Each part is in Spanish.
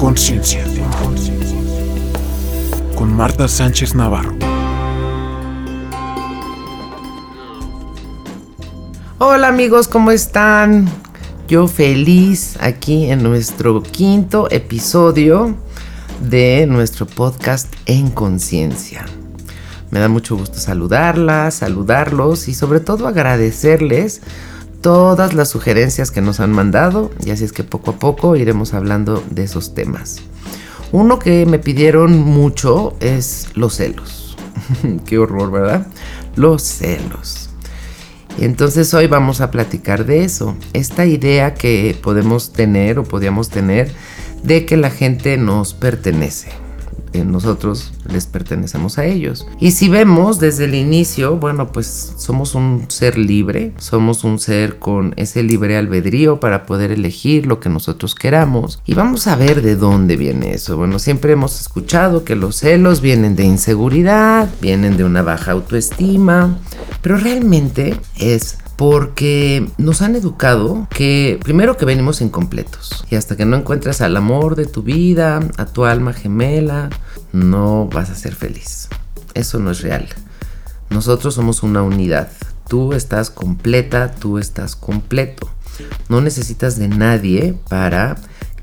conciencia. Con Marta Sánchez Navarro. Hola amigos, ¿cómo están? Yo feliz aquí en nuestro quinto episodio de nuestro podcast En Conciencia. Me da mucho gusto saludarlas, saludarlos y sobre todo agradecerles todas las sugerencias que nos han mandado y así es que poco a poco iremos hablando de esos temas. Uno que me pidieron mucho es los celos. Qué horror, ¿verdad? Los celos. Entonces hoy vamos a platicar de eso. Esta idea que podemos tener o podíamos tener de que la gente nos pertenece nosotros les pertenecemos a ellos. Y si vemos desde el inicio, bueno, pues somos un ser libre, somos un ser con ese libre albedrío para poder elegir lo que nosotros queramos. Y vamos a ver de dónde viene eso. Bueno, siempre hemos escuchado que los celos vienen de inseguridad, vienen de una baja autoestima, pero realmente es porque nos han educado que primero que venimos incompletos y hasta que no encuentres al amor de tu vida, a tu alma gemela, no vas a ser feliz. Eso no es real. Nosotros somos una unidad. Tú estás completa, tú estás completo. No necesitas de nadie para,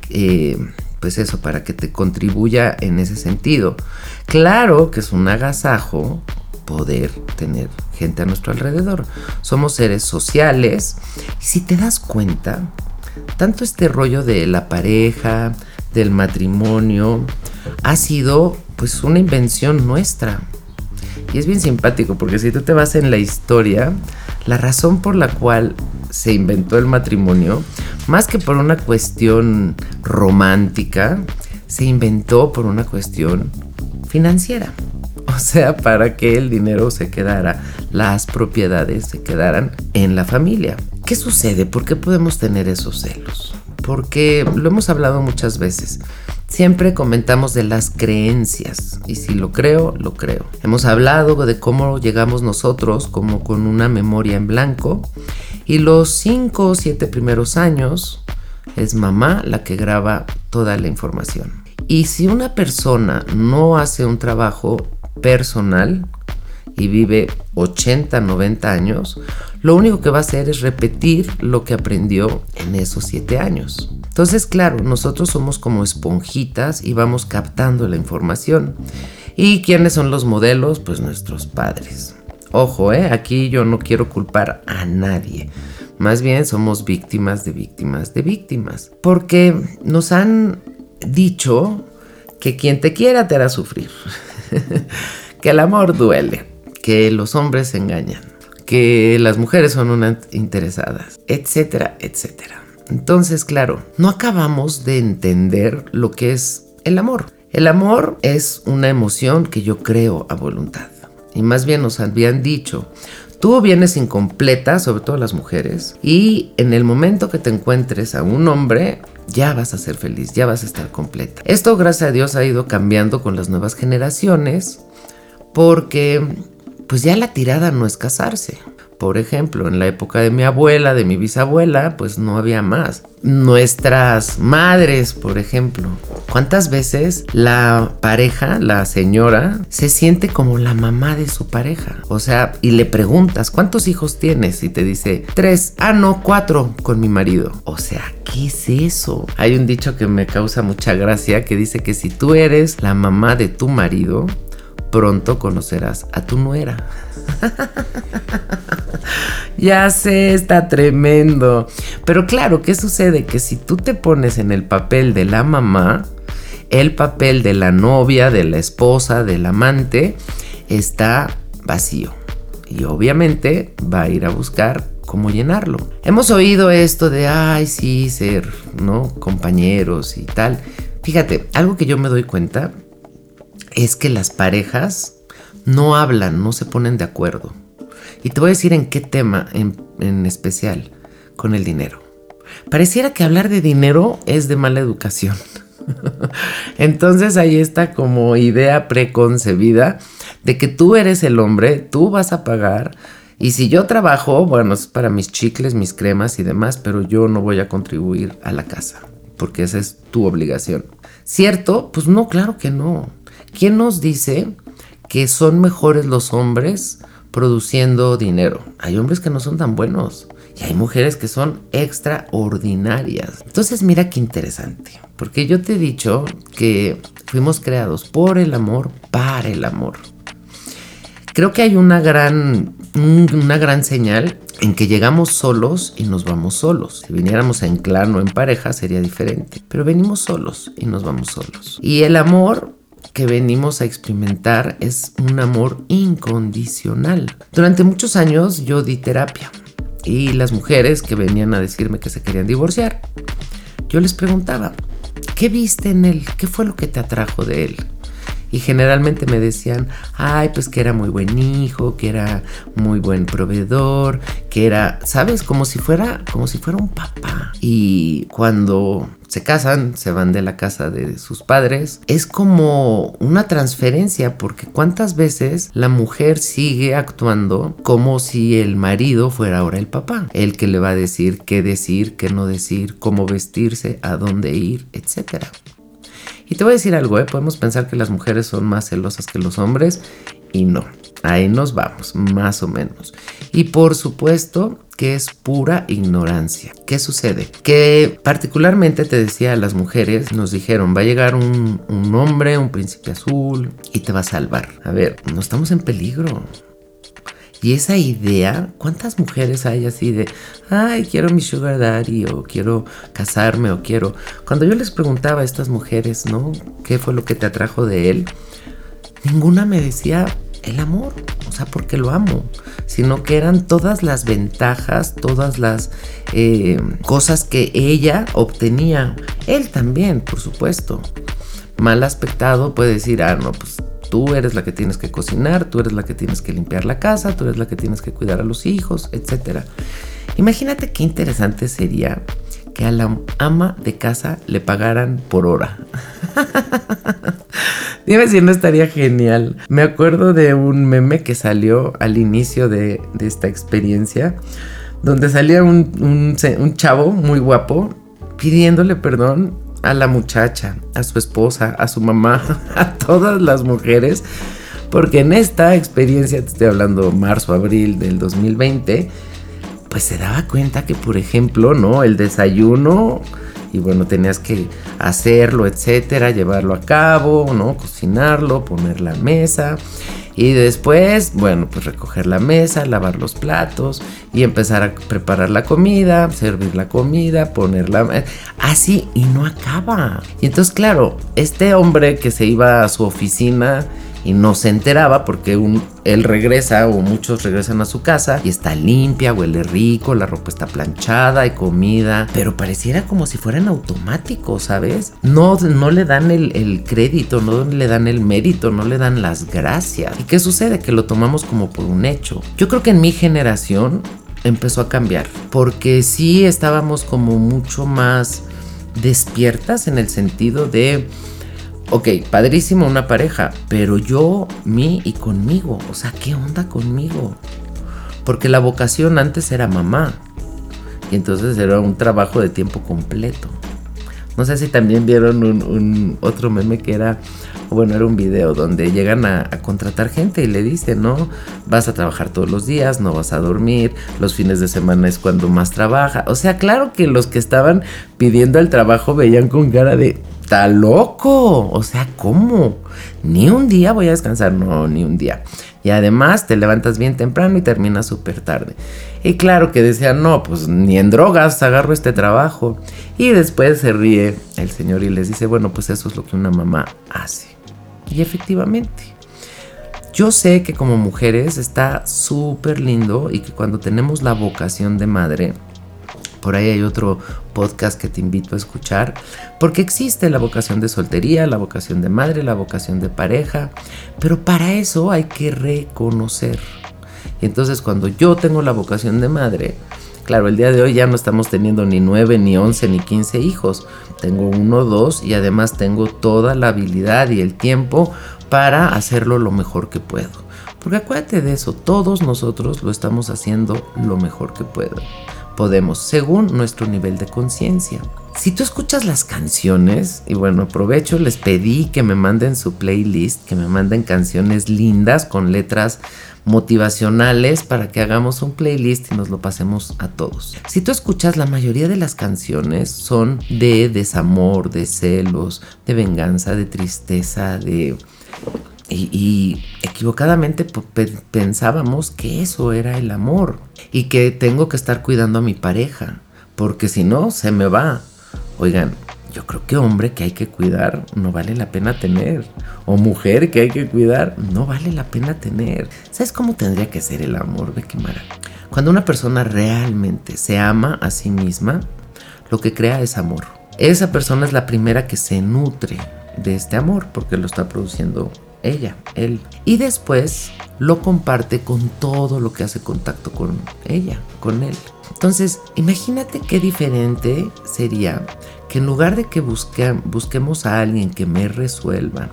eh, pues eso, para que te contribuya en ese sentido. Claro que es un agasajo poder tener gente a nuestro alrededor. Somos seres sociales. Y si te das cuenta, tanto este rollo de la pareja, del matrimonio, ha sido pues una invención nuestra. Y es bien simpático porque si tú te vas en la historia, la razón por la cual se inventó el matrimonio, más que por una cuestión romántica, se inventó por una cuestión financiera. O sea, para que el dinero se quedara, las propiedades se quedaran en la familia. ¿Qué sucede? ¿Por qué podemos tener esos celos? Porque lo hemos hablado muchas veces. Siempre comentamos de las creencias y si lo creo, lo creo. Hemos hablado de cómo llegamos nosotros como con una memoria en blanco y los cinco o siete primeros años es mamá la que graba toda la información. Y si una persona no hace un trabajo personal y vive 80, 90 años, lo único que va a hacer es repetir lo que aprendió en esos 7 años. Entonces, claro, nosotros somos como esponjitas y vamos captando la información. ¿Y quiénes son los modelos? Pues nuestros padres. Ojo, ¿eh? aquí yo no quiero culpar a nadie. Más bien somos víctimas de víctimas de víctimas. Porque nos han dicho que quien te quiera te hará sufrir. que el amor duele, que los hombres engañan, que las mujeres son unas interesadas, etcétera, etcétera. Entonces, claro, no acabamos de entender lo que es el amor. El amor es una emoción que yo creo a voluntad. Y más bien nos habían dicho, tú vienes incompleta, sobre todo las mujeres, y en el momento que te encuentres a un hombre, ya vas a ser feliz, ya vas a estar completa. Esto, gracias a Dios, ha ido cambiando con las nuevas generaciones porque pues ya la tirada no es casarse. Por ejemplo, en la época de mi abuela, de mi bisabuela, pues no había más. Nuestras madres, por ejemplo. ¿Cuántas veces la pareja, la señora, se siente como la mamá de su pareja? O sea, y le preguntas, ¿cuántos hijos tienes? Y te dice, tres. Ah, no, cuatro con mi marido. O sea, ¿qué es eso? Hay un dicho que me causa mucha gracia que dice que si tú eres la mamá de tu marido, pronto conocerás a tu nuera. ya sé, está tremendo. Pero claro, ¿qué sucede? Que si tú te pones en el papel de la mamá, el papel de la novia, de la esposa, del amante, está vacío. Y obviamente va a ir a buscar cómo llenarlo. Hemos oído esto de, ay, sí, ser, ¿no? Compañeros y tal. Fíjate, algo que yo me doy cuenta es que las parejas no hablan, no se ponen de acuerdo. Y te voy a decir en qué tema en, especial, con el dinero. Pareciera que hablar de dinero es de mala educación. Entonces ahí está como idea preconcebida de que tú eres el hombre, tú vas a pagar. Y si yo trabajo, bueno, es para mis chicles, mis cremas y demás, pero yo no voy a contribuir a la casa. porque esa es tu obligación. ¿Cierto? Pues no, claro que no. ¿Quién nos dice que son mejores los hombres produciendo dinero? Hay hombres que no son tan buenos y hay mujeres que son extraordinarias. Entonces mira qué interesante, porque yo te he dicho que fuimos creados por el amor, para el amor. Creo que hay una gran, una gran señal en que llegamos solos y nos vamos solos. Si viniéramos en clan o en pareja sería diferente, pero venimos solos y nos vamos solos. Y el amor que venimos a experimentar es un amor incondicional. Durante muchos años yo di terapia y las mujeres que venían a decirme que se querían divorciar, yo les preguntaba, ¿qué viste en él? ¿Qué fue lo que te atrajo de él? Y generalmente me decían, ay, pues que era muy buen hijo, que era muy buen proveedor, que era, ¿sabes? Como si fuera, como si fuera un papá. Y cuando se casan, se van de la casa de sus padres, es como una transferencia, porque cuántas veces la mujer sigue actuando como si el marido fuera ahora el papá, el que le va a decir qué decir, qué no decir, cómo vestirse, a dónde ir, etcétera. Y te voy a decir algo, ¿eh? podemos pensar que las mujeres son más celosas que los hombres y no. Ahí nos vamos, más o menos. Y por supuesto que es pura ignorancia. ¿Qué sucede? Que particularmente te decía a las mujeres, nos dijeron, va a llegar un, hombre, un príncipe azul, y te va a salvar. A ver, no estamos en peligro. Y esa idea, ¿cuántas mujeres hay así de, ay, quiero mi sugar daddy o quiero casarme o quiero... Cuando yo les preguntaba a estas mujeres, ¿no? ¿Qué fue lo que te atrajo de él? Ninguna me decía el amor, o sea, porque lo amo, sino que eran todas las ventajas, todas las eh, cosas que ella obtenía. Él también, por supuesto. Mal aspectado puede decir, ah, no, pues Tú eres la que tienes que cocinar, tú eres la que tienes que limpiar la casa, tú eres la que tienes que cuidar a los hijos, etc. Imagínate qué interesante sería que a la ama de casa le pagaran por hora. Dime si no estaría genial. Me acuerdo de un meme que salió al inicio de, esta experiencia, donde salía un, un chavo muy guapo pidiéndole perdón a la muchacha, a su esposa, a su mamá, a todas las mujeres, porque en esta experiencia, te estoy hablando marzo, abril del 2020, pues se daba cuenta que, por ejemplo, ¿no? El desayuno, y bueno, tenías que hacerlo, etcétera, llevarlo a cabo, ¿no? Cocinarlo, poner la mesa. Y después, bueno, pues recoger la mesa, lavar los platos y empezar a preparar la comida, servir la comida, ponerla así y no acaba. Y entonces, claro, este hombre que se iba a su oficina y no se enteraba porque él regresa o muchos regresan a su casa y está limpia, huele rico, la ropa está planchada, hay comida, pero pareciera como si fueran automáticos, ¿sabes? No, no le dan el, el crédito, no le dan el mérito, no le dan las gracias. ¿Y qué sucede? Que lo tomamos como por un hecho. Yo creo que en mi generación empezó a cambiar porque sí estábamos como mucho más despiertas en el sentido de ok, padrísimo una pareja, pero yo, mí y conmigo. O sea, ¿qué onda conmigo? Porque la vocación antes era mamá. Y entonces era un trabajo de tiempo completo. No sé si también vieron un, otro meme que era, bueno, era un video donde llegan a, a, contratar gente y le dicen, no, vas a trabajar todos los días, no vas a dormir, los fines de semana es cuando más trabaja. O sea, claro que los que estaban pidiendo el trabajo veían con cara de, está loco. O sea, ¿cómo? Ni un día voy a descansar, no, ni un día. Y además te levantas bien temprano y terminas súper tarde. Y claro que decían, no, pues ni en drogas agarro este trabajo. Y después se ríe el señor y les dice, bueno, pues eso es lo que una mamá hace. Y efectivamente. Yo sé que como mujeres está súper lindo y que cuando tenemos la vocación de madre, por ahí hay otro podcast que te invito a escuchar, porque existe la vocación de soltería, la vocación de madre, la vocación de pareja, pero para eso hay que reconocer. Y entonces cuando yo tengo la vocación de madre, claro, el día de hoy ya no estamos teniendo ni 9, ni 11, ni 15 hijos, tengo uno, dos y además tengo toda la habilidad y el tiempo para hacerlo lo mejor que puedo. Porque acuérdate de eso, todos nosotros lo estamos haciendo lo mejor que puedo podemos, según nuestro nivel de conciencia. Si tú escuchas las canciones, y bueno, aprovecho, les pedí que me manden su playlist, que me manden canciones lindas con letras motivacionales para que hagamos un playlist y nos lo pasemos a todos. Si tú escuchas, la mayoría de las canciones son de desamor, de celos, de venganza, de tristeza, de... Y, equivocadamente pensábamos que eso era el amor y que tengo que estar cuidando a mi pareja, porque si no, se me va. Oigan, yo creo que hombre que hay que cuidar no vale la pena tener. O mujer que hay que cuidar no vale la pena tener. ¿Sabes cómo tendría que ser el amor, Becky Mara? Cuando una persona realmente se ama a sí misma, lo que crea es amor. Esa persona es la primera que se nutre de este amor porque lo está produciendo ella, él. Y después lo comparte con todo lo que hace contacto con ella, con él. Entonces, imagínate qué diferente sería que en lugar de que busquemos a alguien que me resuelva,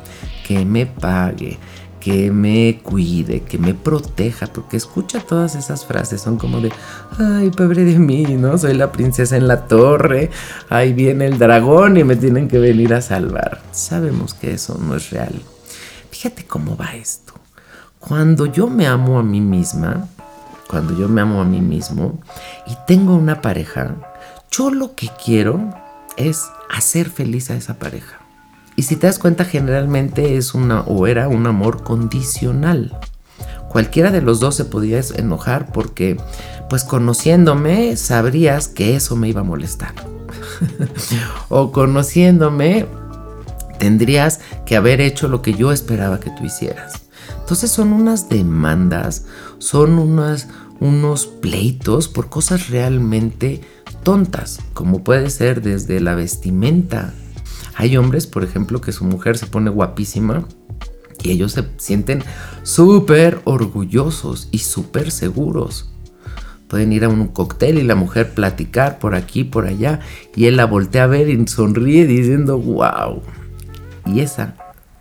que me pague, que me cuide, que me proteja, porque escucha todas esas frases, son como de, ay, pobre de mí, ¿no? Soy la princesa en la torre, ahí viene el dragón y me tienen que venir a salvar. Sabemos que eso no es real. Fíjate cómo va esto. Cuando yo me amo a mí misma, cuando yo me amo a mí mismo y tengo una pareja, yo lo que quiero es hacer feliz a esa pareja. Y si te das cuenta, generalmente es una o era un amor condicional. Cualquiera de los dos se podía enojar porque, pues conociéndome, sabrías que eso me iba a molestar. o conociéndome, tendrías que haber hecho lo que yo esperaba que tú hicieras. Entonces son unas demandas, son unas, unos pleitos por cosas realmente tontas, como puede ser desde la vestimenta. Hay hombres, por ejemplo, que su mujer se pone guapísima y ellos se sienten súper orgullosos y súper seguros. Pueden ir a un cóctel y la mujer platicar por aquí, por allá, y él la voltea a ver y sonríe diciendo, wow. Y esa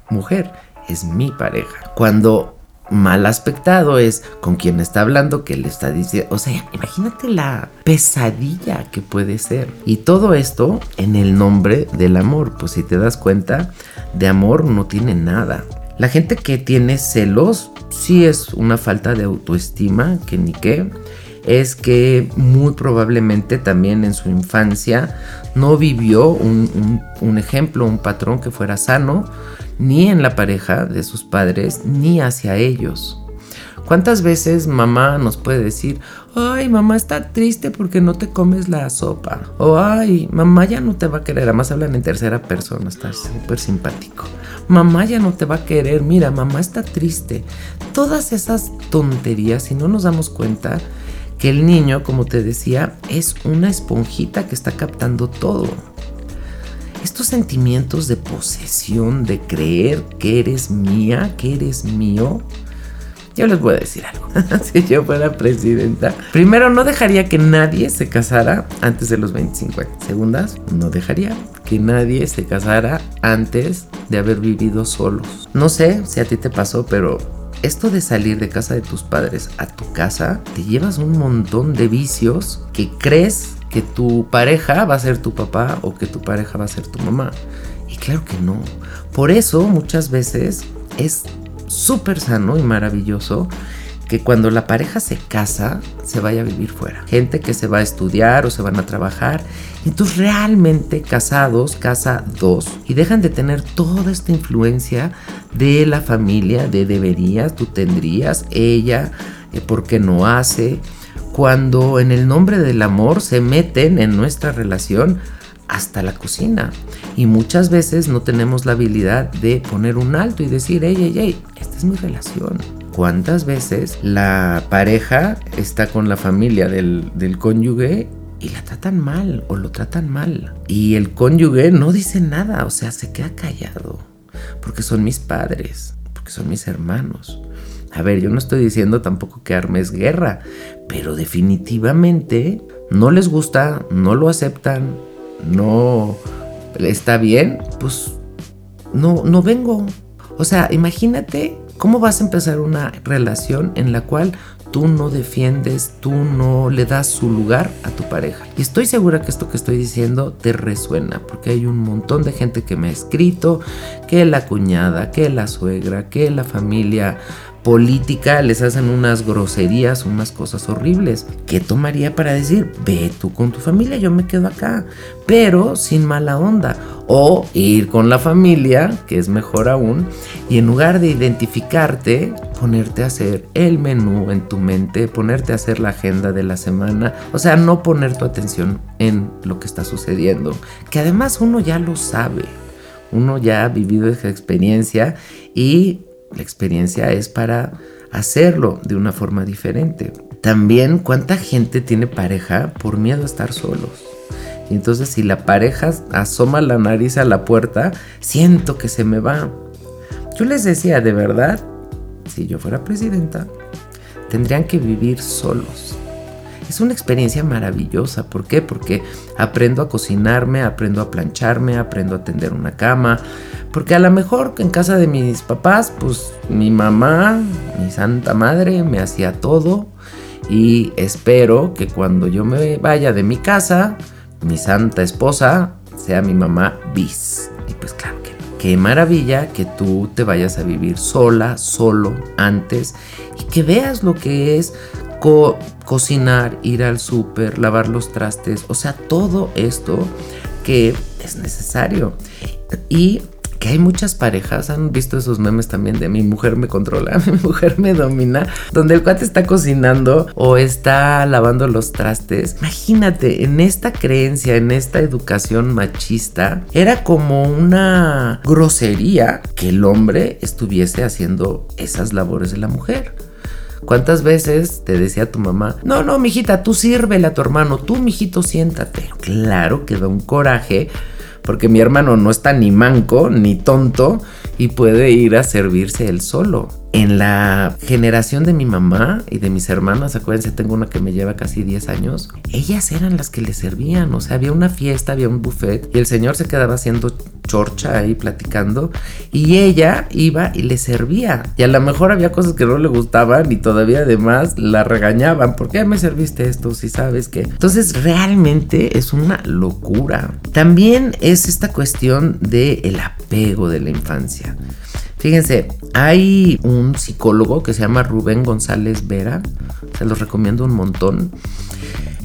mujer es mi pareja. Cuando mal aspectado es con quien está hablando que le está diciendo, o sea, imagínate la pesadilla que puede ser. Y todo esto en el nombre del amor, pues si te das cuenta, de amor no tiene nada. La gente que tiene celos sí es una falta de autoestima, que ni qué. Es que muy probablemente también en su infancia no vivió un, un ejemplo, un patrón que fuera sano ni en la pareja de sus padres, ni hacia ellos. ¿Cuántas veces mamá nos puede decir, ay, mamá está triste porque no te comes la sopa? O ay, mamá ya no te va a querer. Además hablan en tercera persona, está súper simpático. Mamá ya no te va a querer, mira, mamá está triste. Todas esas tonterías, si no nos damos cuenta que el niño, como te decía, es una esponjita que está captando todo estos sentimientos de posesión, de creer que eres mía, que eres mío, yo les voy a decir algo. si yo fuera presidenta, primero no dejaría que nadie se casara antes de los 25 años. Segundas, no dejaría que nadie se casara antes de haber vivido solos. No sé si a ti te pasó, pero esto de salir de casa de tus padres a tu casa, te llevas un montón de vicios que crees que tu pareja va a ser tu papá o que tu pareja va a ser tu mamá. Y claro que no. Por eso muchas veces es súper sano y maravilloso que cuando la pareja se casa, se vaya a vivir fuera. Gente que se va a estudiar o se van a trabajar. Entonces realmente casados, casa dos, y dejan de tener toda esta influencia de la familia, de deberías, tú tendrías, ella, eh, ¿por qué no hace? cuando en el nombre del amor se meten en nuestra relación hasta la cocina. Y muchas veces no tenemos la habilidad de poner un alto y decir, hey, hey, hey, esta es mi relación. ¿Cuántas veces la pareja está con la familia del, del cónyuge y la tratan mal o lo tratan mal? Y el cónyuge no dice nada, o sea, se queda callado. Porque son mis padres, porque son mis hermanos. A ver, yo no estoy diciendo tampoco que armes guerra, pero definitivamente no les gusta, no lo aceptan, no está bien, pues no, no vengo. O sea, imagínate cómo vas a empezar una relación en la cual tú no defiendes, tú no le das su lugar a tu pareja. Y estoy segura que esto que estoy diciendo te resuena, porque hay un montón de gente que me ha escrito, que la cuñada, que la suegra, que la familia política les hacen unas groserías, unas cosas horribles. ¿Qué tomaría para decir, ve tú con tu familia, yo me quedo acá? Pero sin mala onda. O ir con la familia, que es mejor aún, y en lugar de identificarte, ponerte a hacer el menú en tu mente, ponerte a hacer la agenda de la semana. O sea, no poner tu atención en lo que está sucediendo. Que además uno ya lo sabe. Uno ya ha vivido esa experiencia y la experiencia es para hacerlo de una forma diferente. También cuánta gente tiene pareja por miedo a estar solos. Y entonces si la pareja asoma la nariz a la puerta, siento que se me va. Yo les decía, de verdad, si yo fuera presidenta, tendrían que vivir solos. Es una experiencia maravillosa. ¿Por qué? Porque aprendo a cocinarme, aprendo a plancharme, aprendo a tender una cama. Porque a lo mejor en casa de mis papás, pues mi mamá, mi santa madre, me hacía todo. Y espero que cuando yo me vaya de mi casa, mi santa esposa sea mi mamá bis. Y pues claro que. Qué maravilla que tú te vayas a vivir sola, solo, antes. Y que veas lo que es cocinar, ir al súper, lavar los trastes, o sea, todo esto que es necesario. Y que hay muchas parejas, han visto esos memes también de mi mujer me controla, mi mujer me domina, donde el cuate está cocinando o está lavando los trastes. Imagínate, en esta creencia, en esta educación machista, era como una grosería que el hombre estuviese haciendo esas labores de la mujer. ¿Cuántas veces te decía tu mamá, no, no, mijita, tú sírvele a tu hermano, tú, mijito, siéntate? Claro que da un coraje porque mi hermano no está ni manco ni tonto y puede ir a servirse él solo. En la generación de mi mamá y de mis hermanas, acuérdense, tengo una que me lleva casi 10 años, ellas eran las que le servían, o sea, había una fiesta, había un buffet y el señor se quedaba haciendo chorcha ahí platicando y ella iba y le servía. Y a lo mejor había cosas que no le gustaban y todavía además la regañaban. ¿Por qué me serviste esto si sabes que? Entonces realmente es una locura. También es esta cuestión del el apego de la infancia. Fíjense, hay un psicólogo que se llama Rubén González Vera, se los recomiendo un montón.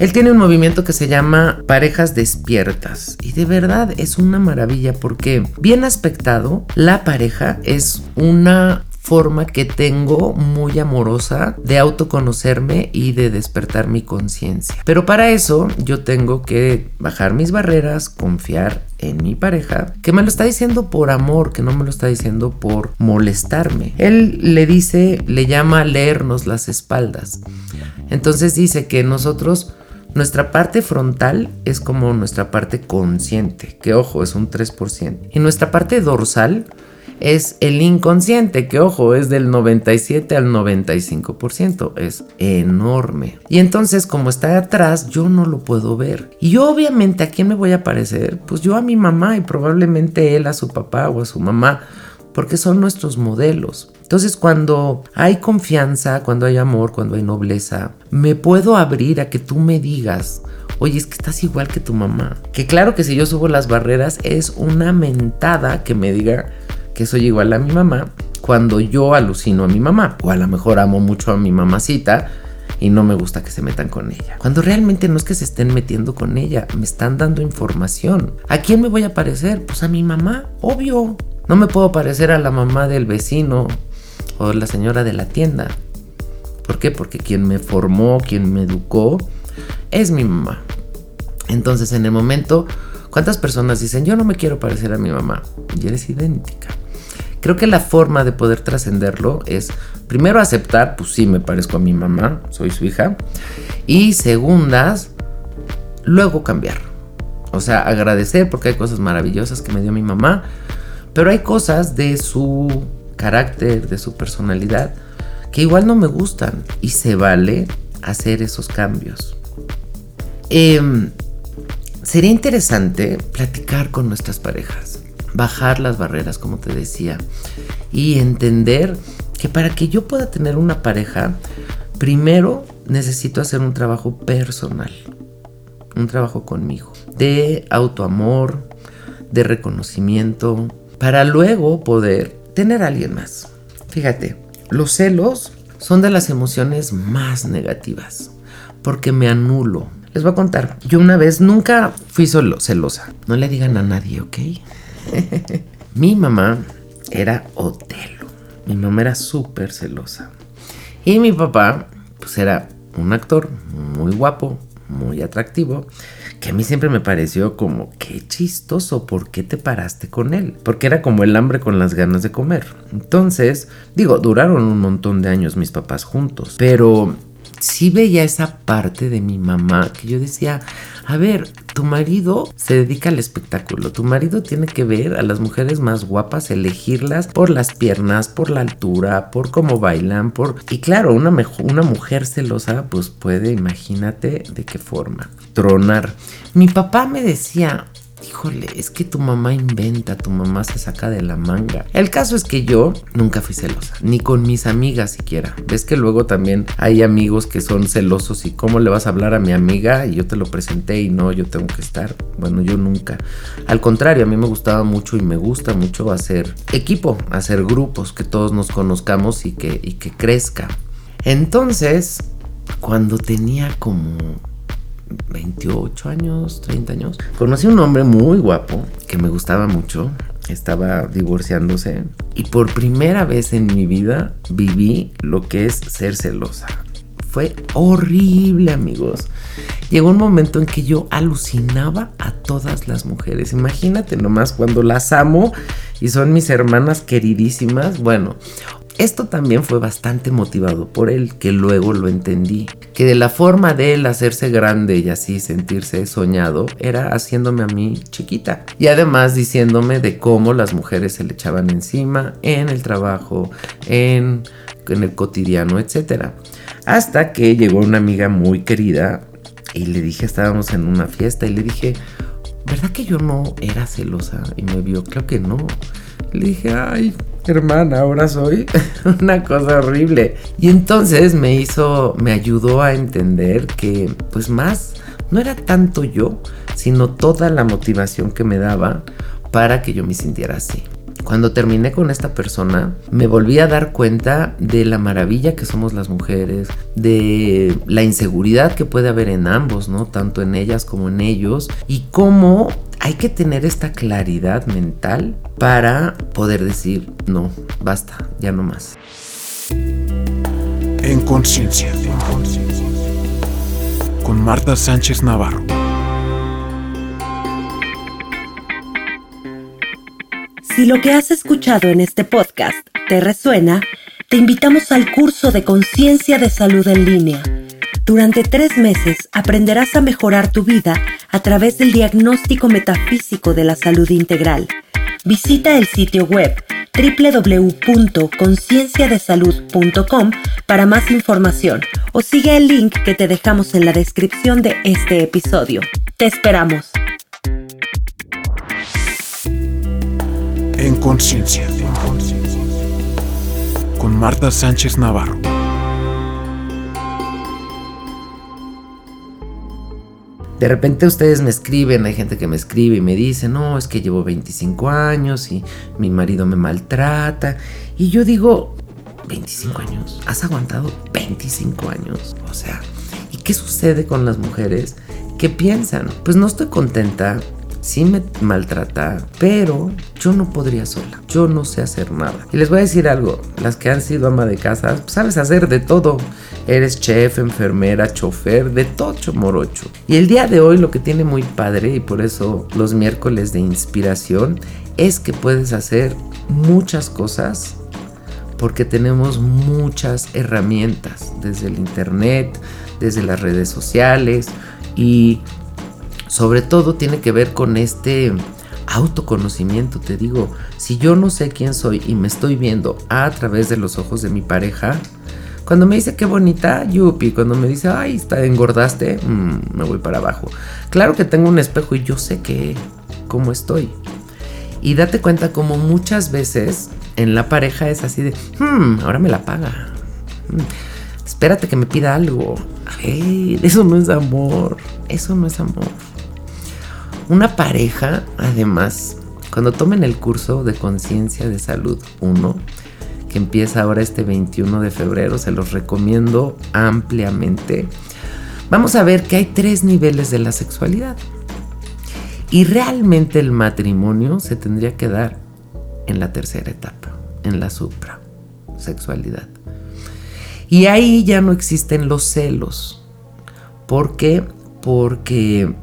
Él tiene un movimiento que se llama Parejas Despiertas y de verdad es una maravilla porque bien aspectado, la pareja es una forma que tengo muy amorosa de autoconocerme y de despertar mi conciencia. Pero para eso yo tengo que bajar mis barreras, confiar en mi pareja, que me lo está diciendo por amor, que no me lo está diciendo por molestarme. Él le dice, le llama leernos las espaldas. Entonces dice que nosotros nuestra parte frontal es como nuestra parte consciente, que ojo, es un 3%. Y nuestra parte dorsal es el inconsciente, que ojo, es del 97 al 95%, es enorme. Y entonces como está atrás, yo no lo puedo ver. Y yo obviamente a quién me voy a parecer? Pues yo a mi mamá y probablemente él a su papá o a su mamá, porque son nuestros modelos. Entonces cuando hay confianza, cuando hay amor, cuando hay nobleza, me puedo abrir a que tú me digas, oye, es que estás igual que tu mamá. Que claro que si yo subo las barreras es una mentada que me diga, que soy igual a mi mamá cuando yo alucino a mi mamá. O a lo mejor amo mucho a mi mamacita y no me gusta que se metan con ella. Cuando realmente no es que se estén metiendo con ella, me están dando información. ¿A quién me voy a parecer? Pues a mi mamá, obvio. No me puedo parecer a la mamá del vecino o la señora de la tienda. ¿Por qué? Porque quien me formó, quien me educó, es mi mamá. Entonces en el momento, ¿cuántas personas dicen, yo no me quiero parecer a mi mamá? Y eres idéntica. Creo que la forma de poder trascenderlo es primero aceptar, pues sí, me parezco a mi mamá, soy su hija. Y segundas, luego cambiar. O sea, agradecer porque hay cosas maravillosas que me dio mi mamá, pero hay cosas de su carácter, de su personalidad, que igual no me gustan y se vale hacer esos cambios. Em, sería interesante platicar con nuestras parejas bajar las barreras, como te decía, y entender que para que yo pueda tener una pareja, primero necesito hacer un trabajo personal, un trabajo conmigo, de autoamor, de reconocimiento, para luego poder tener a alguien más. Fíjate, los celos son de las emociones más negativas, porque me anulo. Les voy a contar, yo una vez nunca fui solo celosa, no le digan a nadie, ¿ok? Mi mamá era Otelo, mi mamá era súper celosa. Y mi papá, pues era un actor muy guapo, muy atractivo, que a mí siempre me pareció como, qué chistoso, ¿por qué te paraste con él? Porque era como el hambre con las ganas de comer. Entonces, digo, duraron un montón de años mis papás juntos, pero sí veía esa parte de mi mamá que yo decía, a ver, tu marido se dedica al espectáculo, tu marido tiene que ver a las mujeres más guapas, elegirlas por las piernas, por la altura, por cómo bailan, por... Y claro, una, una mujer celosa pues puede, imagínate de qué forma, tronar. Mi papá me decía, híjole, es que tu mamá inventa, tu mamá se saca de la manga. El caso es que yo nunca fui celosa, ni con mis amigas siquiera. Ves que luego también hay amigos que son celosos y cómo le vas a hablar a mi amiga y yo te lo presenté y no, yo tengo que estar. Bueno, yo nunca. Al contrario, a mí me gustaba mucho y me gusta mucho hacer equipo, hacer grupos, que todos nos conozcamos y que, y que crezca. Entonces, cuando tenía como 28 años, 30 años, conocí a un hombre muy guapo que me gustaba mucho. Estaba divorciándose y por primera vez en mi vida viví lo que es ser celosa. Fue horrible, amigos. Llegó un momento en que yo alucinaba a todas las mujeres. Imagínate nomás cuando las amo y son mis hermanas queridísimas. Bueno, esto también fue bastante motivado por él, que luego lo entendí, que de la forma de él hacerse grande y así sentirse soñado era haciéndome a mí chiquita y además diciéndome de cómo las mujeres se le echaban encima en el trabajo, en, el cotidiano, etc. Hasta que llegó una amiga muy querida y le dije, estábamos en una fiesta y le dije, ¿verdad que yo no era celosa? Y me vio, creo que no. Le dije, ay, hermana, ahora soy una cosa horrible. Y entonces me hizo, me ayudó a entender que, pues más, no era tanto yo, sino toda la motivación que me daba para que yo me sintiera así. Cuando terminé con esta persona, me volví a dar cuenta de la maravilla que somos las mujeres, de la inseguridad que puede haber en ambos, ¿no? Tanto en ellas como en ellos, y cómo hay que tener esta claridad mental para poder decir, no, basta, ya no más. En conciencia, con Marta Sánchez Navarro. Si lo que has escuchado en este podcast te resuena, te invitamos al curso de conciencia de salud en línea durante tres meses aprenderás a mejorar tu vida a través del diagnóstico metafísico de la salud integral. Visita el sitio web www.concienciadesalud.com para más información o sigue el link que te dejamos en la descripción de este episodio. Te esperamos. En conciencia. Con Marta Sánchez Navarro. De repente ustedes me escriben, hay gente que me escribe y me dice, no, es que llevo 25 años y mi marido me maltrata. Y yo digo, 25 años, has aguantado 25 años. O sea, ¿y qué sucede con las mujeres que piensan? Pues no estoy contenta, sí me maltrata, pero yo no podría sola. Yo no sé hacer nada. Y les voy a decir algo, las que han sido ama de casa, sabes hacer de todo. Eres chef, enfermera, chofer, de tocho morocho. Y el día de hoy lo que tiene muy padre, y por eso los miércoles de inspiración, es que puedes hacer muchas cosas porque tenemos muchas herramientas desde el internet, desde las redes sociales y sobre todo tiene que ver con este autoconocimiento, te digo, si yo no sé quién soy y me estoy viendo a través de los ojos de mi pareja, cuando me dice qué bonita, yupi, cuando me dice, ay, está, engordaste, mm, me voy para abajo. Claro que tengo un espejo y yo sé que, cómo estoy. Y date cuenta como muchas veces en la pareja es así de, hmm, ahora me la paga. Hmm, espérate que me pida algo. Eso no es amor, eso no es amor. Una pareja, además, cuando tomen el curso de conciencia de salud 1, que empieza ahora este 21 de febrero, se los recomiendo ampliamente. Vamos a ver que hay tres niveles de la sexualidad. Y realmente el matrimonio se tendría que dar en la tercera etapa, en la supra sexualidad. Y ahí ya no existen los celos. ¿Por qué? Porque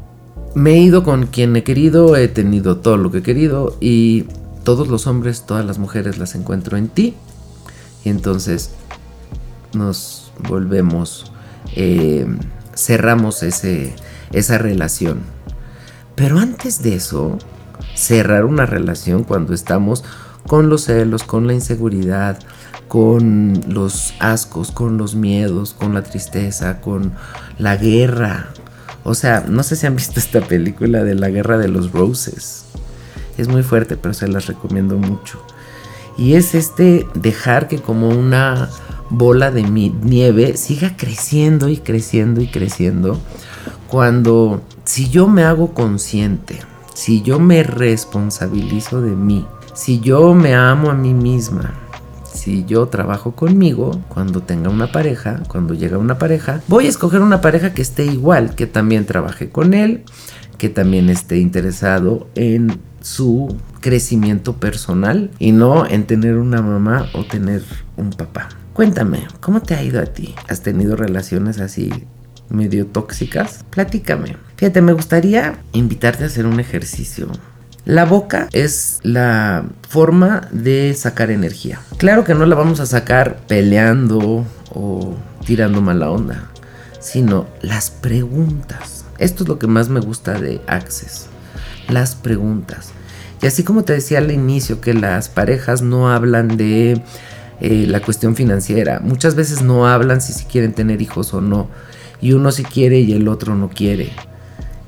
me he ido con quien he querido, he tenido todo lo que he querido y todos los hombres, todas las mujeres las encuentro en ti. Y entonces nos volvemos, eh, cerramos esa relación. Pero antes de eso, cerrar una relación cuando estamos con los celos, con la inseguridad, con los ascos, con los miedos, con la tristeza, con la guerra. O sea, no sé si han visto esta película de la guerra de los roses. Es muy fuerte, pero se las recomiendo mucho. Y es este dejar que como una bola de nieve siga creciendo y creciendo y creciendo. Cuando si yo me hago consciente, si yo me responsabilizo de mí, si yo me amo a mí misma, si yo trabajo conmigo, cuando tenga una pareja, cuando llega una pareja, voy a escoger una pareja que esté igual, que también trabaje con él, que también esté interesado en su crecimiento personal y no en tener una mamá o tener un papá. Cuéntame, ¿cómo te ha ido a ti? ¿Has tenido relaciones así medio tóxicas? Platícame. Fíjate, me gustaría invitarte a hacer un ejercicio la boca es la forma de sacar energía. Claro que no la vamos a sacar peleando o tirando mala onda, sino las preguntas. Esto es lo que más me gusta de Access. Las preguntas. Y así como te decía al inicio que las parejas no hablan de eh, la cuestión financiera, muchas veces no hablan si, si quieren tener hijos o no. Y uno sí quiere y el otro no quiere.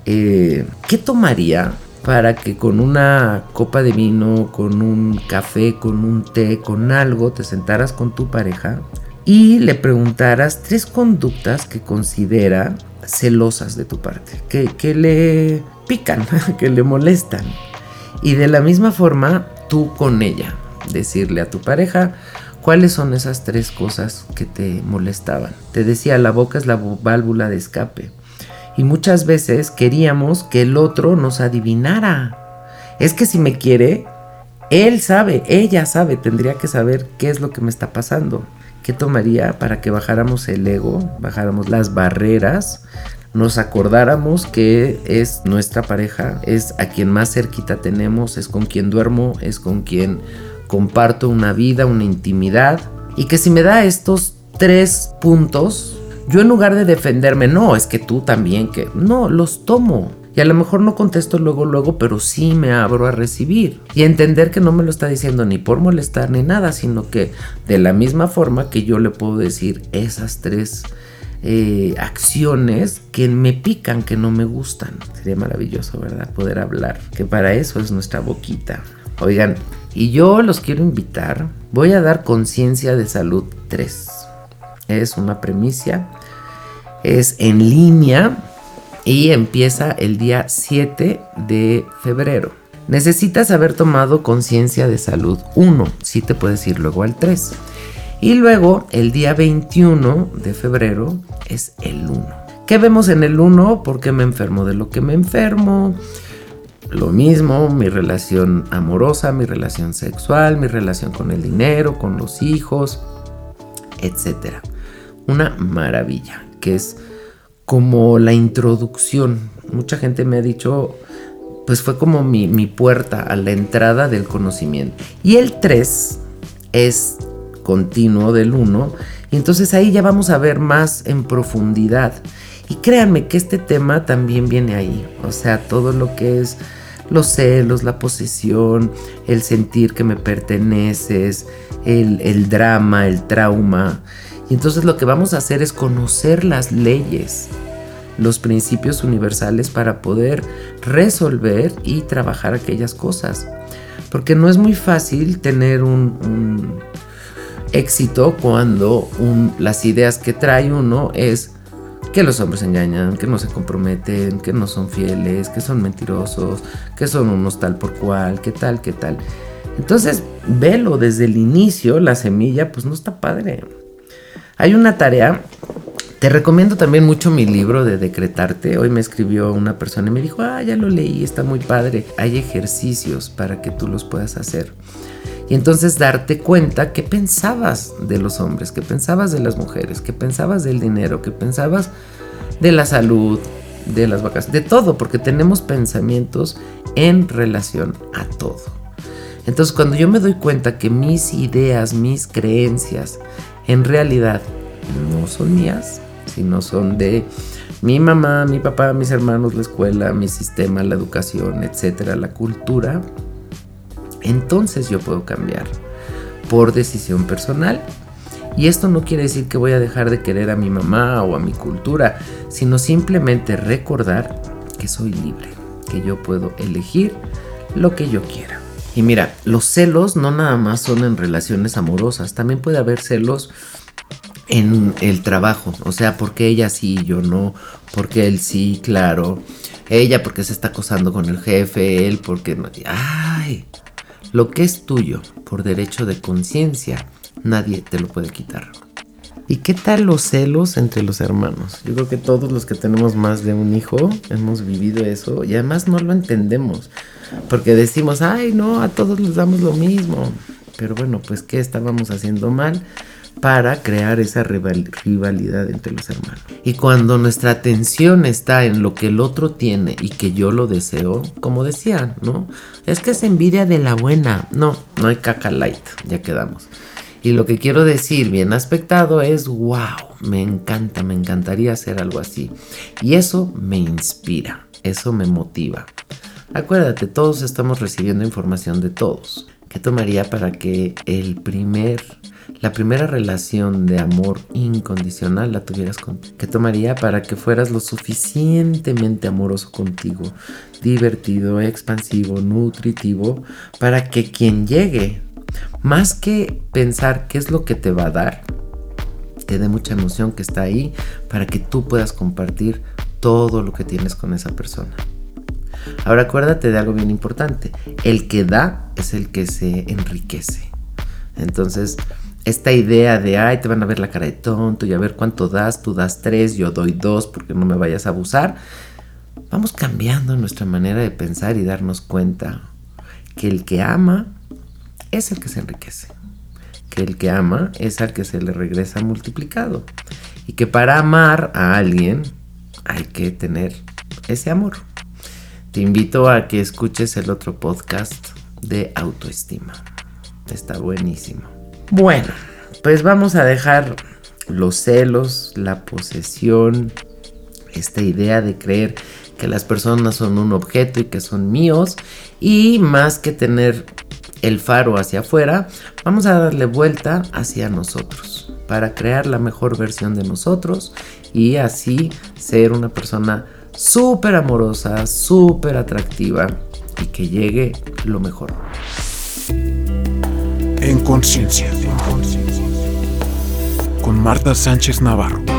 Eh, ¿Qué tomaría para que con una copa de vino, con un café, con un té, con algo, te sentaras con tu pareja y le preguntaras tres conductas que considera celosas de tu parte, que, que le pican, que le molestan. Y de la misma forma, tú con ella, decirle a tu pareja, ¿Cuáles son esas tres cosas que te molestaban? Te decía, la boca es la válvula de escape. Y muchas veces queríamos que el otro nos adivinara. Es que si me quiere, él sabe, ella sabe, tendría que saber qué es lo que me está pasando. ¿Qué tomaría para que bajáramos el ego, bajáramos las barreras, nos acordáramos que es nuestra pareja, es a quien más cerquita tenemos, es con quien duermo, es con quien comparto una vida, una intimidad, y que si me da estos tres puntos, yo en lugar de defenderme, no, es que tú también, que no, los tomo. Y a lo mejor no contesto luego, luego, pero sí me abro a recibir. Y entender que no me lo está diciendo ni por molestar ni nada, sino que de la misma forma que yo le puedo decir esas tres eh, acciones que me pican, que no me gustan. Sería maravilloso, ¿verdad? Poder hablar. Que para eso es nuestra boquita. Oigan, y yo los quiero invitar. Voy a dar conciencia de salud 3 es una premicia, es en línea y empieza el día 7 de febrero. Necesitas haber tomado conciencia de salud 1, si te puedes ir luego al 3. Y luego el día 21 de febrero es el 1. ¿Qué vemos en el 1? ¿Por qué me enfermo de lo que me enfermo? Lo mismo, mi relación amorosa, mi relación sexual, mi relación con el dinero, con los hijos, etcétera una maravilla, que es como la introducción. Mucha gente me ha dicho, pues fue como mi, puerta a la entrada del conocimiento. Y el 3 es continuo del 1, y entonces ahí ya vamos a ver más en profundidad. Y créanme que este tema también viene ahí, o sea, todo lo que es los celos, la posesión, el sentir que me perteneces, el, el drama, el trauma. Y entonces lo que vamos a hacer es conocer las leyes, los principios universales para poder resolver y trabajar aquellas cosas. Porque no es muy fácil tener un, éxito cuando las ideas que trae uno es que los hombres engañan, que no se comprometen, que no son fieles, que son mentirosos, que son unos tal por cual, que tal, que tal. Entonces, velo desde el inicio, la semilla, pues no está padre. Hay una tarea, te recomiendo también mucho mi libro de Decretarte. Hoy me escribió una persona y me dijo, ah, ya lo leí, está muy padre. Hay ejercicios para que tú los puedas hacer. Y entonces darte cuenta qué pensabas de los hombres, qué pensabas de las mujeres, qué pensabas del dinero, qué pensabas de la salud, de las vacaciones, de todo, porque tenemos pensamientos en relación a todo. Entonces cuando yo me doy cuenta que mis ideas, mis creencias, en realidad no son mías, sino son de mi mamá, mi papá, mis hermanos, la escuela, mi sistema, la educación, etcétera, la cultura, entonces yo puedo cambiar por decisión personal. Y esto no quiere decir que voy a dejar de querer a mi mamá o a mi cultura, sino simplemente recordar que soy libre, que yo puedo elegir lo que yo quiera. Y mira, los celos no nada más son en relaciones amorosas, también puede haber celos en el trabajo, o sea, porque ella sí, yo no, porque él sí, claro, ella porque se está acosando con el jefe, él porque no, ay, lo que es tuyo por derecho de conciencia, nadie te lo puede quitar. ¿Y qué tal los celos entre los hermanos? Yo creo que todos los que tenemos más de un hijo hemos vivido eso y además no lo entendemos. Porque decimos, ay, no, a todos les damos lo mismo. Pero bueno, pues ¿qué estábamos haciendo mal? para crear esa rivalidad entre los hermanos. Y cuando nuestra atención está en lo que el otro tiene y que yo lo deseo, como decían, ¿no? Es que es envidia de la buena. No, no hay caca light, ya quedamos. Y lo que quiero decir bien aspectado es, wow, me encanta, me encantaría hacer algo así. Y eso me inspira, eso me motiva. Acuérdate, todos estamos recibiendo información de todos. ¿Qué tomaría para que el primer la primera relación de amor incondicional la tuvieras con ¿Qué tomaría para que fueras lo suficientemente amoroso contigo, divertido, expansivo, nutritivo, para que quien llegue, más que pensar qué es lo que te va a dar, te dé mucha emoción que está ahí para que tú puedas compartir todo lo que tienes con esa persona. Ahora acuérdate de algo bien importante. El que da es el que se enriquece. Entonces, esta idea de, ay, te van a ver la cara de tonto y a ver cuánto das, tú das tres, yo doy dos porque no me vayas a abusar. Vamos cambiando nuestra manera de pensar y darnos cuenta que el que ama es el que se enriquece, que el que ama es al que se le regresa multiplicado y que para amar a alguien hay que tener ese amor. Te invito a que escuches el otro podcast de autoestima. Está buenísimo. Bueno, pues vamos a dejar los celos, la posesión, esta idea de creer que las personas son un objeto y que son míos y más que tener el faro hacia afuera, vamos a darle vuelta hacia nosotros para crear la mejor versión de nosotros y así ser una persona súper amorosa, súper atractiva y que llegue lo mejor en conciencia. Con Marta Sánchez Navarro.